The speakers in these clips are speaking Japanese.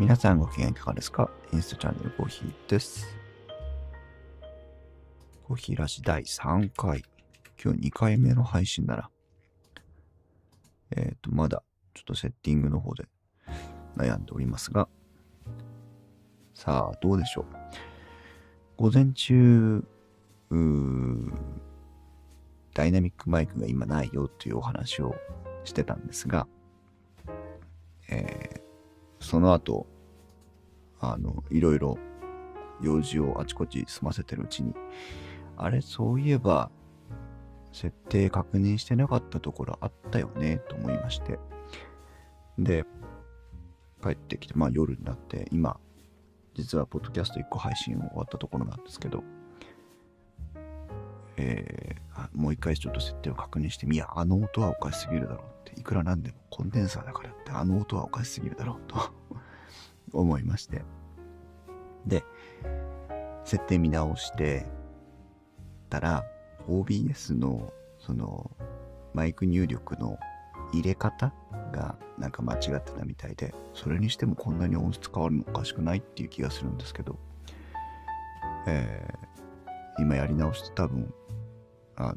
皆さんご機嫌いかがですか？インスタチャンネルコーヒーです。コーヒーラジ第3回。今日2回目の配信だな。えっ、と、まだちょっとセッティングの方で悩んでおりますが、さあ、どうでしょう？午前中、うーダイナミックマイクが今ないよというお話をしてたんですが、えーその後、あの、いろいろ用事をあちこち済ませてるうちに、あれ、そういえば、設定確認してなかったところあったよね、と思いまして。で、帰ってきて、まあ夜になって、今、実はポッドキャスト1個配信終わったところなんですけど、えーもう一回ちょっと設定を確認してみ、や、あの音はおかしすぎるだろうって、いくらなんでもコンデンサーだからって、あの音はおかしすぎるだろうと 思いまして。で、設定見直してたら、OBS のそのマイク入力の入れ方がなんか間違ってたみたいで、それにしてもこんなに音質変わるのおかしくないっていう気がするんですけど、えー今やり直して多分、あの、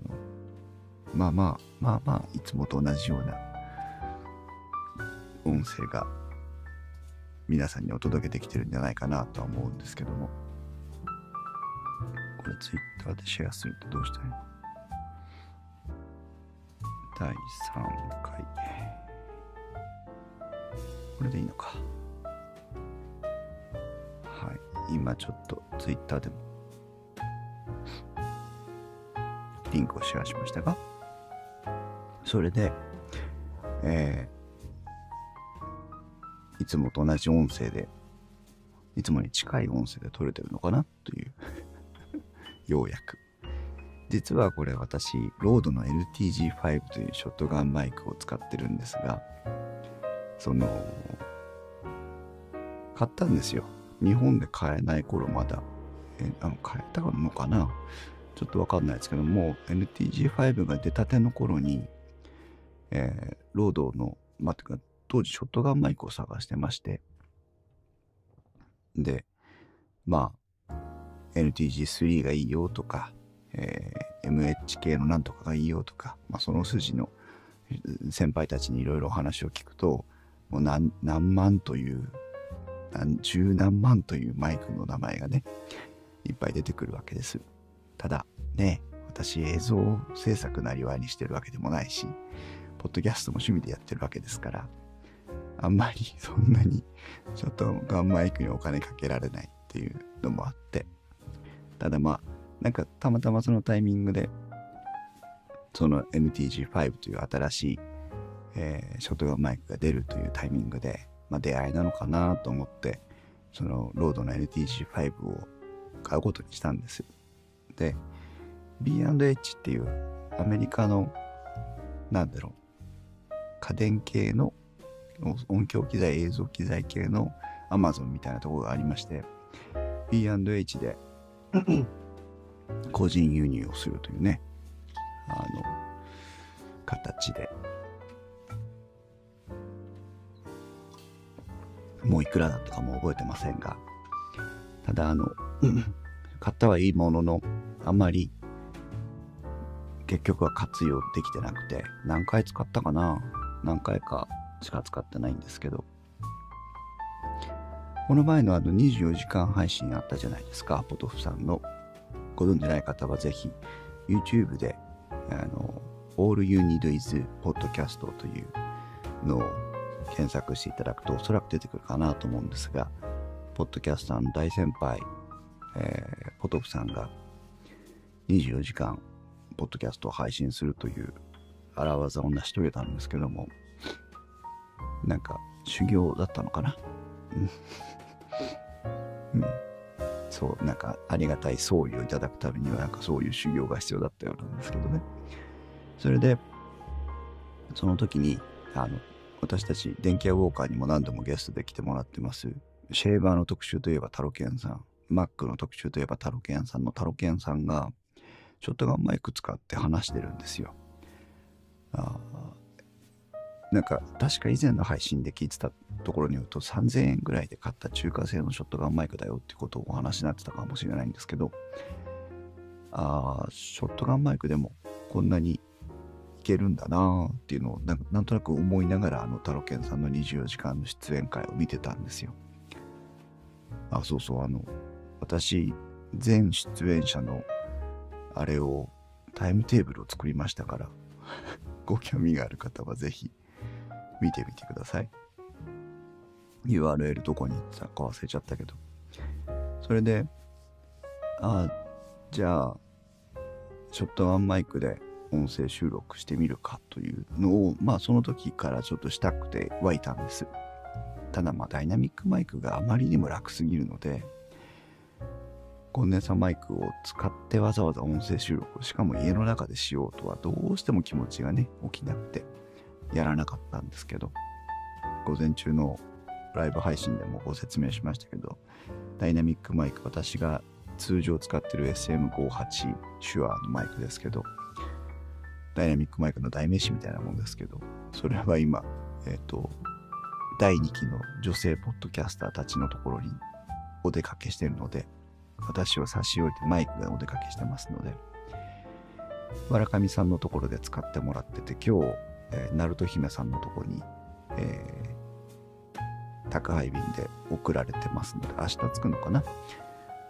まあまあ、まあまあ、いつもと同じような音声が皆さんにお届けできてるんじゃないかなとは思うんですけども、これ Twitter でシェアするってどうしたらいいの？第3回。これでいいのか。はい。今ちょっと Twitter でもリンクをシェアしましたが、それで、えーいつもと同じ音声で、いつもに近い音声で撮れてるのかなという、ようやく。実はこれ私、ロードの LTG5 というショットガンマイクを使ってるんですが、その、買ったんですよ。日本で買えない頃まだ。えあの買えたのかなちょっとわかんないですけども、NTG5 が出たての頃に、えーロードの、まあ、てか当時ショットガンマイクを探してまして、で、まあ、NTG3 がいいよとか、えー MH 系のなんとかがいいよとか、まあ、その筋の先輩たちにいろいろ話を聞くと、もう何何万という、何十何万というマイクの名前がね、いっぱい出てくるわけです。ただ、ね、私映像制作なりわいにしてるわけでもないし、ポッドキャストも趣味でやってるわけですから、あんまり そんなにちょっとガンマイクにお金かけられないっていうのもあって、ただまあ、なんかたまたまそのタイミングで、その NTG5 という新しい、えーショットガンマイクが出るというタイミングで、まあ、出会いなのかなと思って、そのロードの NTG5 を買うことにしたんですよ。で、B&H っていうアメリカの、なんだろう、家電系の音響機材、映像機材系の Amazon みたいなところがありまして、B&H で個人輸入をするというね、あの、形で。もういくらだったかも覚えてませんが、ただあの、買ったはいいものの、あんまり結局は活用できてなくて、何回使ったかな何回かしか使ってないんですけど、この前のあの24時間配信あったじゃないですか、ポトフさんの。ご存じない方はぜひ YouTube で、あの、All You Need Is Podcast というのを検索していただくとおそらく出てくるかなと思うんですが、ポッドキャスターの大先輩、えーポトフさんが24時間ポッドキャストを配信するという荒技を成し遂げたんですけども、なんか修行だったのかな？うん。そう、なんかありがたい総意をいただくためには、なんかそういう修行が必要だったようなんですけどね。それで、その時に、あの、私たち電気屋ウォーカーにも何度もゲストで来てもらってます。シェーバーの特集といえばタロケンさん、マックの特集といえばタロケンさんのタロケンさんが、ショットガンマイク使って話してるんですよ。あなんか確か以前の配信で聞いてたところによると3000円ぐらいで買った中華製のショットガンマイクだよってことをお話になってたかもしれないんですけどあショットガンマイクでもこんなにいけるんだなっていうのをなんとなく思いながらあのタロケンさんの24時間の出演会を見てたんですよ。あそうそうあの私全出演者のあれをタイムテーブルを作りましたから ご興味がある方はぜひ見てみてください。URL どこに行ったか忘れちゃったけど。それで、あじゃあ、ショットガンマイクで音声収録してみるかというのを、まあその時からちょっとしたくて湧いたんです。ただまあダイナミックマイクがあまりにも楽すぎるので、コンデンサマイクを使ってわざわざ音声収録しかも家の中でしようとはどうしても気持ちがね起きなくてやらなかったんですけど午前中のライブ配信でもご説明しましたけどダイナミックマイク私が通常使ってる SM58 シュアのマイクですけどダイナミックマイクの代名詞みたいなもんですけどそれは今えっ、ー、と第2期の女性ポッドキャスターたちのところにお出かけしてるので私を差し置いてマイクがお出かけしてますのでわらかみさんのところで使ってもらってて今日えー、ナルト姫さんのところに、えー、宅配便で送られてますので、明日着くのかな？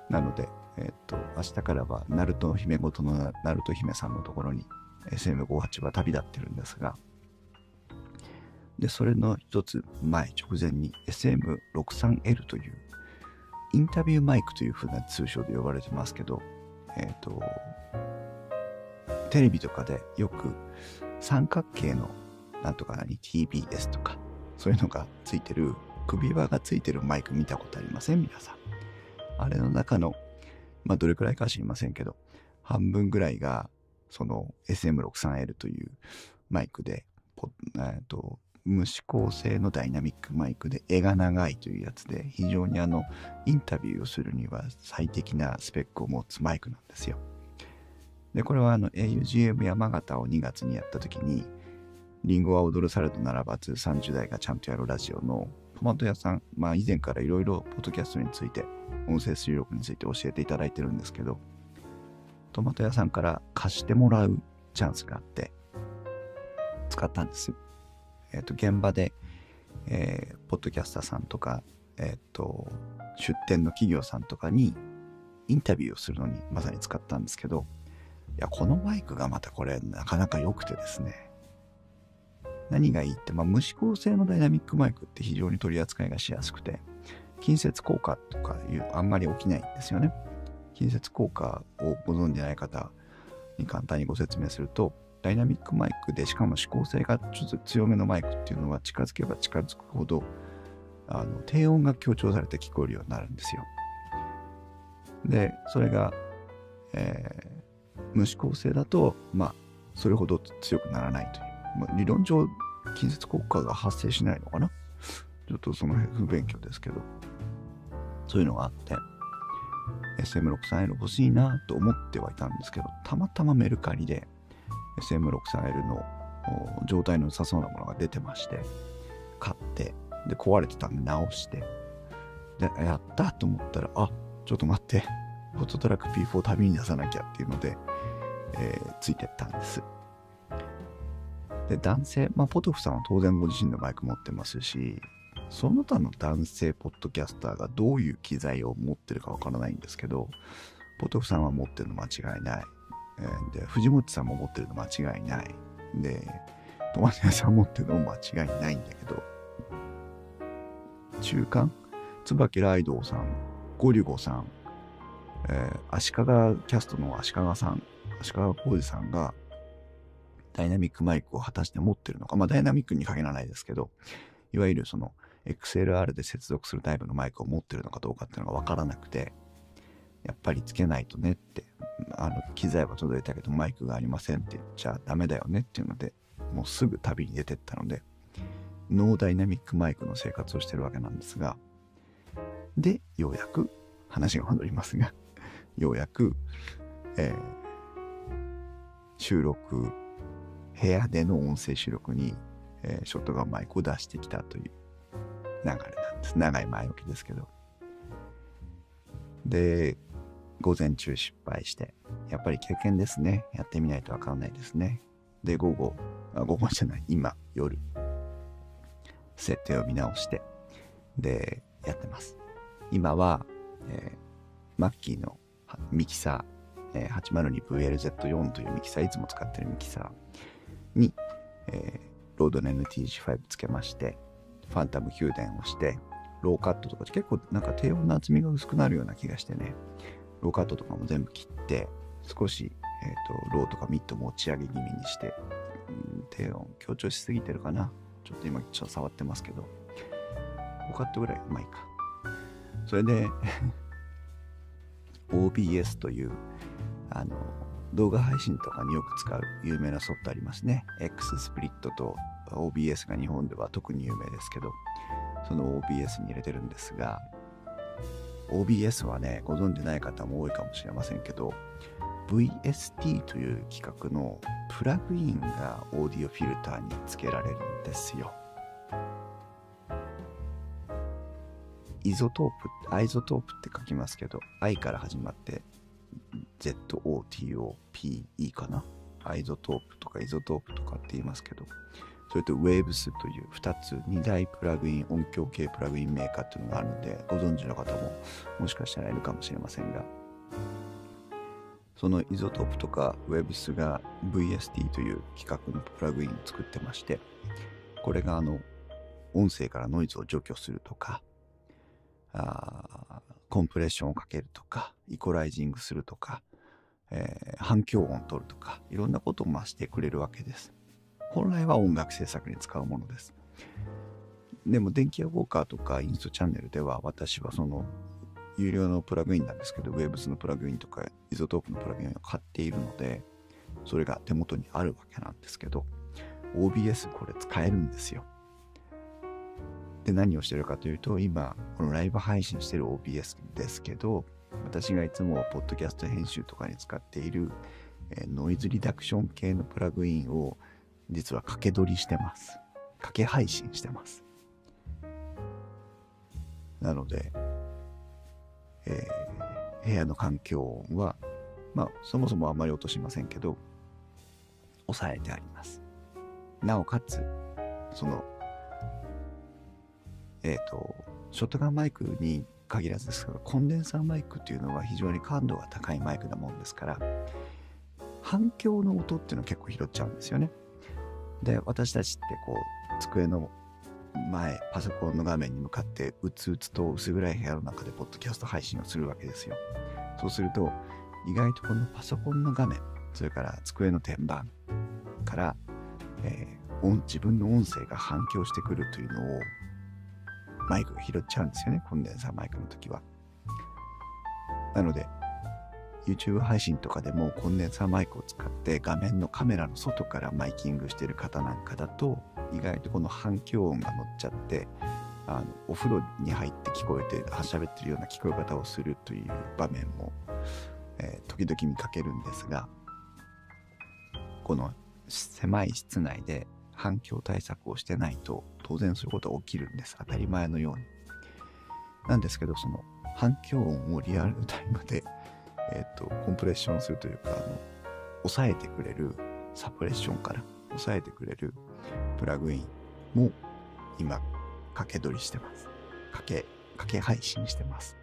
なので、えっ、と、明日からは、ナルト姫ごとのナルト姫さんのところに SM58 は旅立ってるんですが、で、それの一つ前、直前に SM63L というインタビューマイクというふうな通称で呼ばれてますけど、えっ、と、テレビとかでよく三角形のなんとか何 TBS とかそういうのがついてる首輪がついてるマイク見たことありません？皆さん。あれの中の、まあどれくらいか知りませんけど、半分ぐらいがその SM63L というマイクで、えっと、無指向性のダイナミックマイクで絵が長いというやつで非常にあのインタビューをするには最適なスペックを持つマイクなんですよ。で、これはあの augm 山形を2月にやった時に、リンゴは踊るサルドならば通30代がちゃんとやるラジオのトマト屋さん、まあ以前からいろいろポッドキャストについて、音声収録について教えていただいてるんですけど、トマト屋さんから貸してもらうチャンスがあって、使ったんですよ。え、ー、と、現場で、えー、ポッドキャスターさんとか、えっ、ー、と、出店の企業さんとかにインタビューをするのにまさに使ったんですけど、いや、このマイクがまたこれなかなか良くてですね。何がいいって、まあ、無指向性のダイナミックマイクって非常に取り扱いがしやすくて、近接効果とかいうあんまり起きないんですよね。近接効果をご存じない方に簡単にご説明すると、ダイナミックマイクでしかも指向性がちょっと強めのマイクっていうのは近づけば近づくほどあの低音が強調されて聞こえるようになるんですよ。で、それが、えー、無指向性だと、まあ、それほど強くならないという。まあ、理論上、近接効果が発生しないのかなちょっとその辺不勉強ですけど。そういうのがあって、SM63L 欲しいなと思ってはいたんですけど、たまたまメルカリで SM63L の状態の良さそうなものが出てまして、買って、で、壊れてたんで直して、で、やったと思ったら、あ、ちょっと待って、フォトトラック P4 旅に出さなきゃっていうので、えー、ついてったんです。で、男性、まあ、ポトフさんは当然ご自身のマイク持ってますし、その他の男性ポッドキャスターがどういう機材を持ってるかわからないんですけど、ポトフさんは持ってるの間違いない。で、藤本さんも持ってるの間違いない。で、トマト屋さん持ってるのも間違いないんだけど、中間？椿ライドウさん、ゴリュゴさん、えー、足利キャストの足利さん足利浩二さんがダイナミックマイクを果たして持ってるのか、まあダイナミックに限らないですけど、いわゆるその XLR で接続するタイプのマイクを持ってるのかどうかっていうのがわからなくて、やっぱりつけないとねって、あの、機材は届いたけどマイクがありませんって言っちゃダメだよねっていうので、もうすぐ旅に出てったので、ノーダイナミックマイクの生活をしてるわけなんですが、で、ようやく話が戻りますが、ようやく、えー、収録、部屋での音声収録に、えー、ショットガンマイクを出してきたという流れなんです。長い前置きですけど。で午前中失敗してやっぱり経験ですね。やってみないとわかんないですね。で午後あ午後じゃない今夜設定を見直してでやってます。今は、えー、 Mackie のミキサー、えー、802VLZ4 というミキサーいつも使ってるミキサーに、えー、 RODE の NTG5 つけましてファンタム給電をしてローカットとか結構なんか低音の厚みが薄くなるような気がしてね。ローカットとかも全部切って少し、えーと、ローとかミッド持ち上げ気味にして、低音強調しすぎてるかな。ちょっと今ちょっと触ってますけど。ローカットぐらいうまいか。それで OBS というあの動画配信とかによく使う有名なソフトありますね。X スプリットと OBS が日本では特に有名ですけどその OBS に入れてるんですが OBS はねご存じない方も多いかもしれませんけど VST という企画のプラグインがオーディオフィルターに付けられるんですよイゾトープ、アイゾトープって書きますけど、I から始まって ZOTOPE かな？アイゾトープとかイゾトープとかって言いますけど、それと Waves という2つ、2大プラグイン、音響系プラグインメーカーっていうのがあるので、ご存知の方ももしかしたらいるかもしれませんが、そのイゾトープとか Waves が VST という規格のプラグインを作ってまして、これがあの、音声からノイズを除去するとか、あコンプレッションをかけるとか、イコライジングするとか、えー、反響音を取るとか、いろんなことをまあしてくれるわけです。本来は音楽制作に使うものです。でも、電気屋ウォーカーとかインストチャンネルでは、私はその、有料のプラグインなんですけど、ウェブスのプラグインとか、イゾトープのプラグインを買っているので、それが手元にあるわけなんですけど、OBS これ使えるんですよ。で何をしてるかというと今このライブ配信してる OBS ですけど私がいつもポッドキャスト編集とかに使っている、えノイズリダクション系のプラグインを実は掛け録りしてます。掛け配信してます。なので、えー、部屋の環境音はまあそもそもあんまり落としませんけど抑えてあります。なおかつそのえっ、ー、と、ショットガンマイクに限らずですけど、コンデンサーマイクっていうのは非常に感度が高いマイクなもんですから、反響の音っていうのを結構拾っちゃうんですよね。で、私たちってこう、机の前、パソコンの画面に向かって、うつうつと薄暗い部屋の中でポッドキャスト配信をするわけですよ。そうすると、意外とこのパソコンの画面、それから机の天板から、えー、自分の音声が反響してくるというのをマイクが拾っちゃうんですよね、コンデンサーマイクの時は。なので、YouTube 配信とかでもコンデンサーマイクを使って画面のカメラの外からマイキングしてる方なんかだと意外とこの反響音が乗っちゃってあのお風呂に入って聞こえて喋ってるような聞こえ方をするという場面も、えー、時々見かけるんですがこの狭い室内で反響対策をしてないと当然そういうことは起きるんです。当たり前のように。なんですけど、その反響音をリアルタイムで、えっ、ー、と、コンプレッションするというか、あの、抑えてくれるサプレッションから抑えてくれるプラグインも今、掛け取りしてます。掛け、掛け配信してます。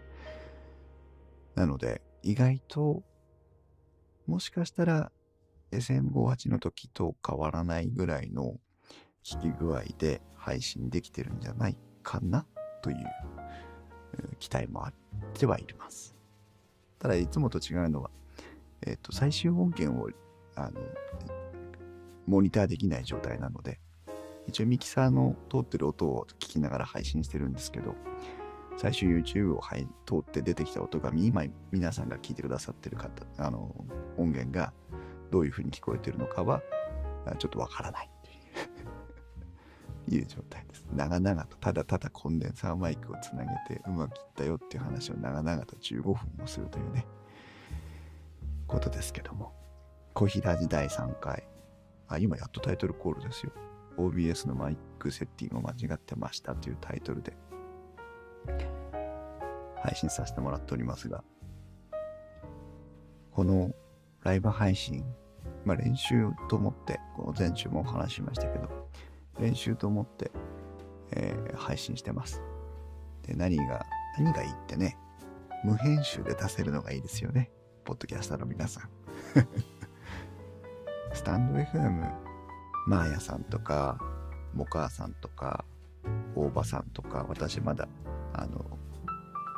なので、意外と、もしかしたら SM58 の時と変わらないぐらいの聞き具合で配信できてるんじゃないかなという期待もあってはいます。ただいつもと違うのは、えっ、と、最終音源をあのモニターできない状態なので、一応ミキサーの通ってる音を聞きながら配信してるんですけど、最終 YouTube を通って出てきた音が今皆さんが聞いてくださってる方、あの音源がどういう風に聞こえてるのかはちょっとわからない。いう状態です。長々とただただコンデンサーマイクをつなげてうまくいったよっていう話を長々と15分もするというね、ことですけども。小平時第3回。あ、今やっとタイトルコールですよ。OBS のマイクセッティングを間違ってましたというタイトルで配信させてもらっておりますが、このライブ配信、まあ練習と思って、この前週もお話ししましたけど、練習と思って、えー、配信してます。で、何が、何がいいってね、無編集で出せるのがいいですよね。ポッドキャスターの皆さん。スタンド FM、マーヤさんとか、モカーさんとか、大場さんとか、私まだ、あの、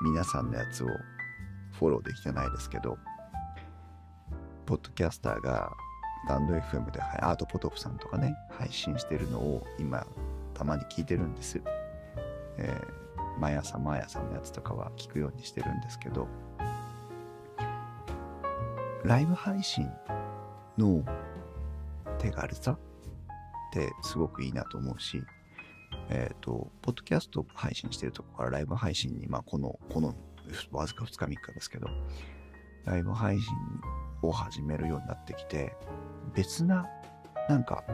皆さんのやつをフォローできてないですけど、ポッドキャスターがバンド FM で、アートポトフさんとかね、配信してるのを今、たまに聞いてるんです。えー、毎朝毎朝のやつとかは聞くようにしてるんですけど、ライブ配信の手軽さってすごくいいなと思うし、えっ、ー、と、ポッドキャスト配信してるとこからライブ配信に、まあ、この、この、わずか2日3日ですけど、ライブ配信を始めるようになってきて、別な、なんか、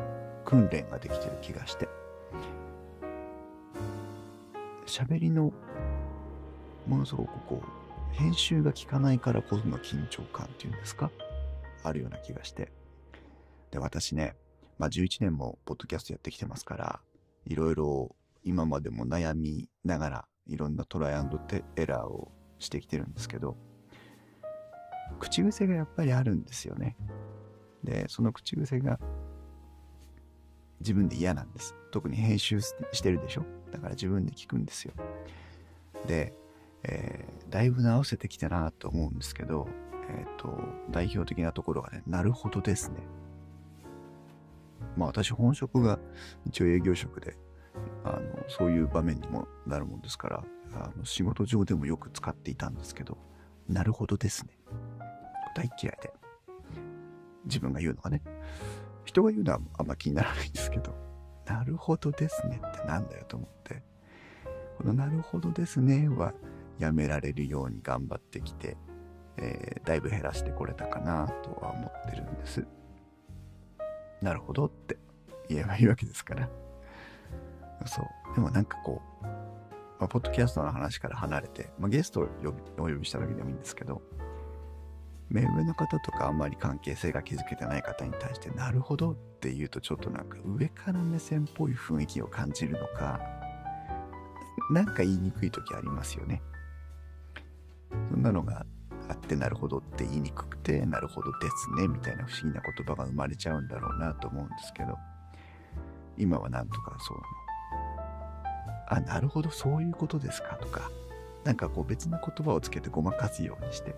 訓練ができてる気がして、喋りの、ものすごくこう、編集が効かないからこその緊張感っていうんですか？あるような気がして。で、私ね、まあ11年もポッドキャストやってきてますから、いろいろ今までも悩みながらいろんなトライアンドエラーをしてきてるんですけど口癖がやっぱりあるんですよね。でその口癖が自分で嫌なんです特に編集してるでしょ？だから自分で聞くんですよで、えー、だいぶ直せてきたなと思うんですけどえっ、ー、と代表的なところがねなるほどですねまあ私本職が一応営業職で、あの、そういう場面にもなるもんですから、あの仕事上でもよく使っていたんですけど、なるほどですね。大嫌いで。自分が言うのがね。人が言うのはあんま気にならないんですけど、なるほどですねってなんだよと思って、このなるほどですねはやめられるように頑張ってきて、えー、だいぶ減らしてこれたかなとは思ってるんです。なるほどって言えばいいわけですから。そう。でもなんかこう、まあ、ポッドキャストの話から離れて、まあ、ゲストをお呼びした時でもいいんですけど、目上の方とかあんまり関係性が築けてない方に対して、なるほどって言うとちょっとなんか上から目線っぽい雰囲気を感じるのか、なんか言いにくい時ありますよね。そんなのがあってなるほどって言いにくくてなるほどですねみたいな不思議な言葉が生まれちゃうんだろうなと思うんですけど今はなんとかそうなのあなるほどそういうことですかとかなんかこう別な言葉をつけてごまかすようにして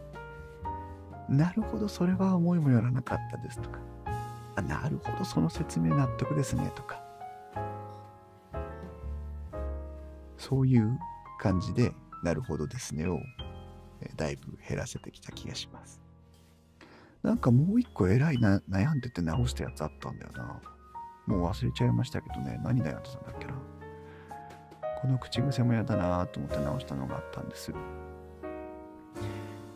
なるほどそれは思いもよらなかったですとかあなるほどその説明納得ですねとかそういう感じでなるほどですねをだいぶ減らせてきた気がします。なんかもう一個偉いな悩んでて直したやつあったんだよな。もう忘れちゃいましたけどね、何悩んでたんだっけな。この口癖も嫌だなと思って直したのがあったんです。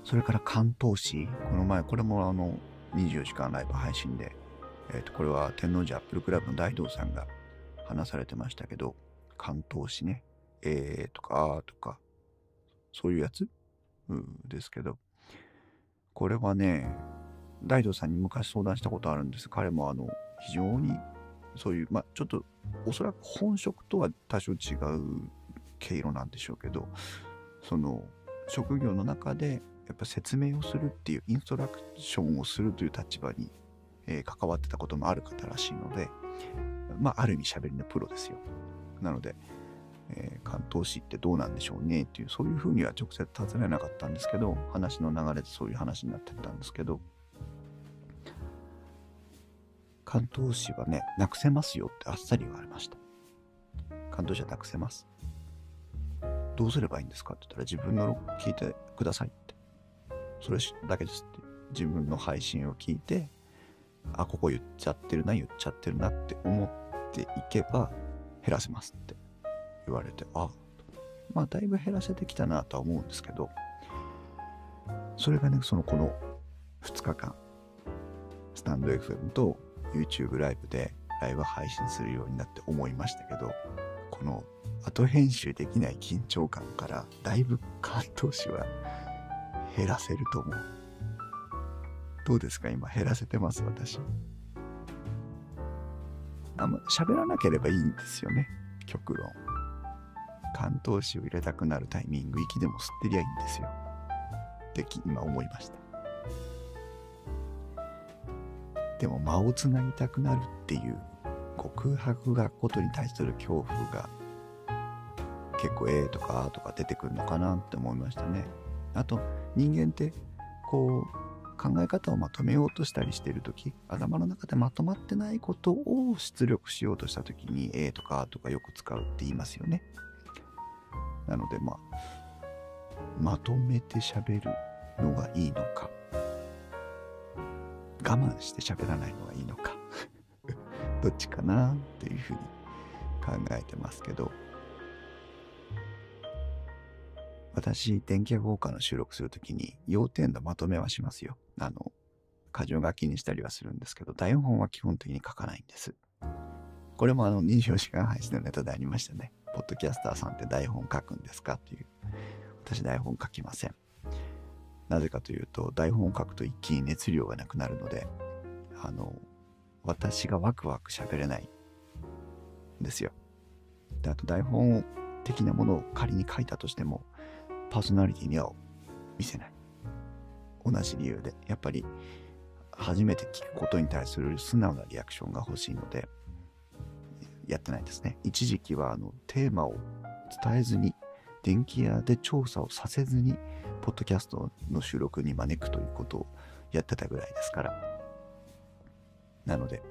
それから関東市、この前、これもあの、24時間ライブ配信で、え、ー、と、これは天王寺アップルクラブの大道さんが話されてましたけど、関東市ね、えーとか、あーとか、そういうやつ？うですけど、これはね、大道さんに昔相談したことあるんです。彼もあの、非常にそういう、まあ、ちょっとおそらく本職とは多少違う経路なんでしょうけど、その職業の中でやっぱ説明をするっていうインストラクションをするという立場に、えー、関わってたこともある方らしいので、まあ、ある意味喋りのプロですよ。なので、えー、関東市ってどうなんでしょうねっていう、そういうふうには直接尋ねなかったんですけど、話の流れでそういう話になってったんですけど、関東市はね、なくせますよってあっさり言われました。関東市はなくせます。どうすればいいんですか？って言ったら自分の聞いてください。それだけです。自分の配信を聞いて、あ、ここ言っちゃってるな、言っちゃってるなって思っていけば減らせますって言われて、あ、まあだいぶ減らせてきたなとは思うんですけど、それがね、そのこの2日間、スタンド FM と YouTube ライブでライブ配信するようになって思いましたけど、この後編集できない緊張感からだいぶ関東市は減らせると思う。どうですか？今減らせてます私。あんま喋らなければいいんですよね。極論。関東詞を入れたくなるタイミング、息でも吸ってりゃいいんですよ。って今思いました。でも間をつなぎたくなるっていうこう空白がことに対する恐怖が結構「え」とか「あ」とか出てくるのかなって思いましたね。あと人間ってこう考え方をまとめようとしたりしている時頭の中でまとまってないことを出力しようとした時に「え」とか「あ」とかよく使うって言いますよね。なのでまあまとめて喋るのがいいのか我慢して喋らないのがいいのか どっちかなっていうふうに考えてますけど私電気屋ウォーカーの収録するときに要点のまとめはしますよ。あの箇条書きにしたりはするんですけど台本は基本的に書かないんです。これもあの24時間配信のネタでありましたね。ポッドキャスターさんって台本書くんですかっていう。私台本書きません。なぜかというと台本を書くと一気に熱量がなくなるのであの私がワクワク喋れないんですよ。であと台本的なものを仮に書いたとしてもパーソナリティには見せない同じ理由でやっぱり初めて聞くことに対する素直なリアクションが欲しいのでやってないですね一時期はあのテーマを伝えずに電気屋で調査をさせずにポッドキャストの収録に招くということをやってたぐらいですから。なので、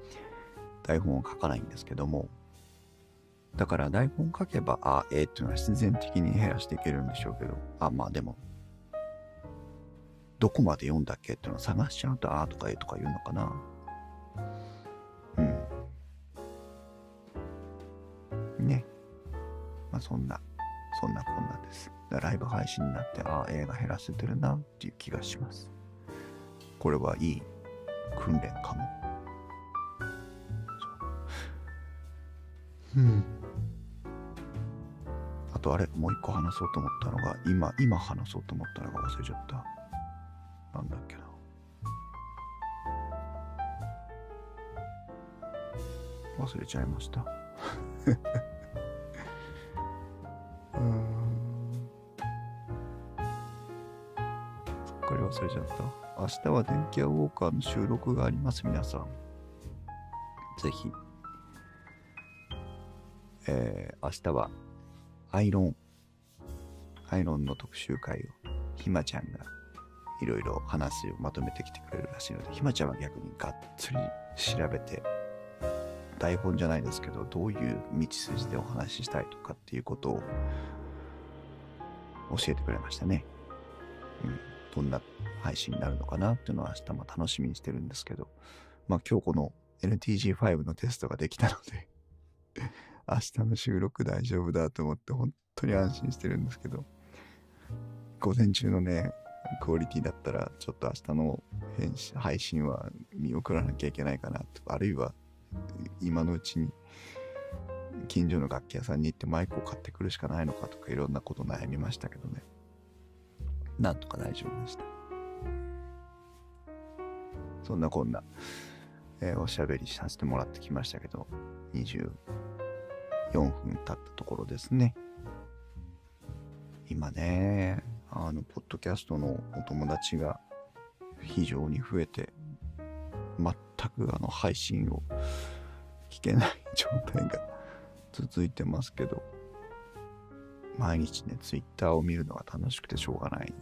台本を書かないんですけども、だから台本書けば、あ、えー、っていうのは必然的に減らしていけるんでしょうけど、あ、まあでも、どこまで読んだっけっていうのを探しちゃうと、あとかえとか言うのかな。うん。ね。まあそんな、そんなこんなです。ライブ配信になって、ああ、映画減らせてるなっていう気がします。これはいい訓練かも。うん。とあれ、もう一個話そうと思ったのが、今、今話そうと思ったのが忘れちゃった。なんだっけな。忘れちゃいました。すっかり忘れちゃった。明日は電気屋ウォーカーの収録があります、皆さん。ぜひ。えー、明日はアイロン、アイロンの特集会をひまちゃんがいろいろ話をまとめてきてくれるらしいので、ひまちゃんは逆にがっつり調べて、台本じゃないですけど、どういう道筋でお話ししたいとかっていうことを教えてくれましたね。うん。どんな配信になるのかなっていうのは明日も楽しみにしてるんですけど、まあ今日この NTG5 のテストができたので。明日の収録大丈夫だと思って本当に安心してるんですけど、午前中のね、クオリティだったらちょっと明日の編集配信は見送らなきゃいけないかなと、あるいは今のうちに近所の楽器屋さんに行ってマイクを買ってくるしかないのかとかいろんなこと悩みましたけどね。なんとか大丈夫でした。そんなこんな、えー、おしゃべりさせてもらってきましたけど、4分経ったところですね。今ね、あの、ポッドキャストのお友達が非常に増えて、全くあの配信を聞けない状態が続いてますけど、毎日ね、ツイッターを見るのが楽しくてしょうがない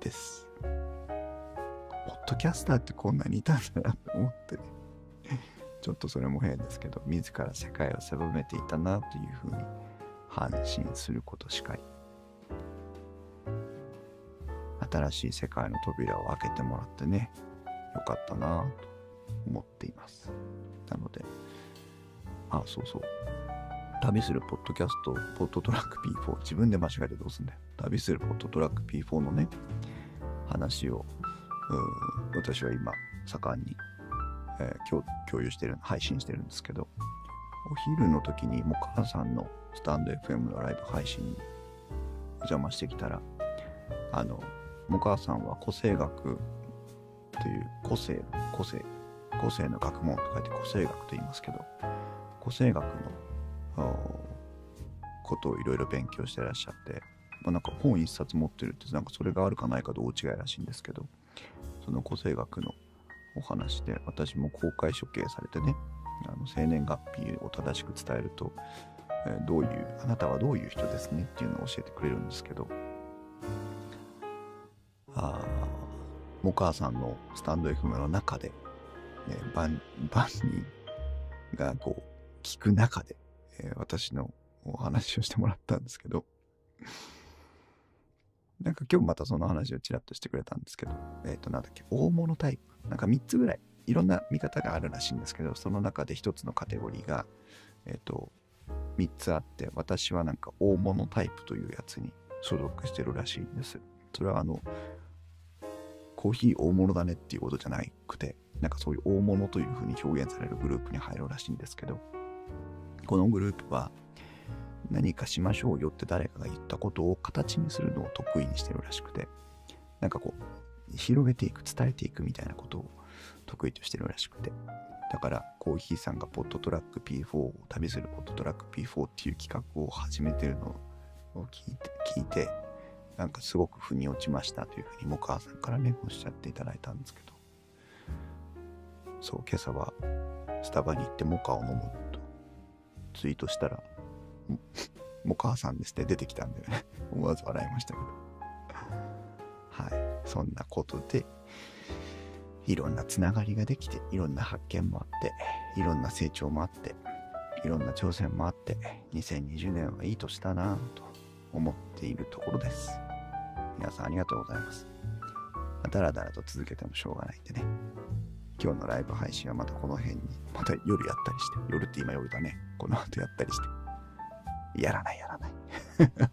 です。ポッドキャスターってこんなにいたんだなと思ってね。ちょっとそれも変ですけど、自ら世界を狭めていたなというふうに反心することしかり。新しい世界の扉を開けてもらってね、よかったなと思っています。なので、あ、そうそう。旅するポッドキャスト、ポッドトラック P4、自分で間違えてどうすんだよ。旅するポッドトラック P4 のね、話を、私は今、盛んに、えー、今日共有してる、配信してるんですけど、お昼の時にもう母さんのスタンド FM のライブ配信にお邪魔してきたら、あの、もかさんは個性学という個性、個性、個性の学問と書いて個性学と言いますけど、個性学のことをいろいろ勉強してらっしゃって、まあ、なんか本一冊持ってるってなんかそれがあるかないかと大違いらしいんですけどその個性学のお話で私も公開処刑されてねあの生年月日を正しく伝えると、えー、どういうあなたはどういう人ですねっていうのを教えてくれるんですけどあお母さんのスタンド FM の中で、ね、万万人がこう聞く中で、えー、私のお話をしてもらったんですけどなんか今日またその話をちらっとしてくれたんですけど、えっ、ー、と、なんだっけ、大物タイプ。なんか3つぐらい、いろんな見方があるらしいんですけど、その中で1つのカテゴリーが、えっ、ー、と、3つあって、私はなんか大物タイプというやつに所属してるらしいんです。それはあの、コーヒー大物だねっていうことじゃなくて、なんかそういう大物というふうに表現されるグループに入るらしいんですけど、このグループは、何かしましょうよって誰かが言ったことを形にするのを得意にしてるらしくて、なんかこう、広げていく、伝えていくみたいなことを得意としてるらしくて。だから、コーヒーさんがポットトラック P4 を旅するポットトラック P4 っていう企画を始めてるのを聞いて、聞いて、なんかすごく腑に落ちましたというふうに、もかさんからね、おっしゃっていただいたんですけど、そう、今朝はスタバに行ってモカを飲むとツイートしたら、もう母さんですって出てきたんでね、思わず笑いましたけど。はい。そんなことで、いろんなつながりができて、いろんな発見もあって、いろんな成長もあって、いろんな挑戦もあって、2020年はいい年だなぁと思っているところです。皆さんありがとうございます。だらだらと続けてもしょうがないんでね。今日のライブ配信はまたこの辺に、また夜やったりして、夜って今夜だね。この後やったりして。やらないやらない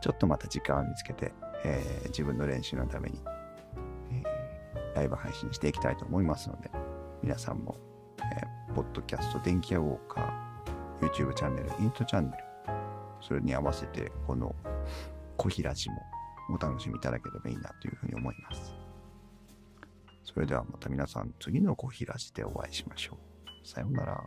ちょっとまた時間を見つけて、えー、自分の練習のために、えー、ライブ配信していきたいと思いますので、皆さんも、えー、ポッドキャスト、電気屋ウォーカー、YouTube チャンネル、イントチャンネル、それに合わせて、この小平寺もお楽しみいただければいいなというふうに思います。それではまた皆さん、次の小平寺でお会いしましょう。さようなら。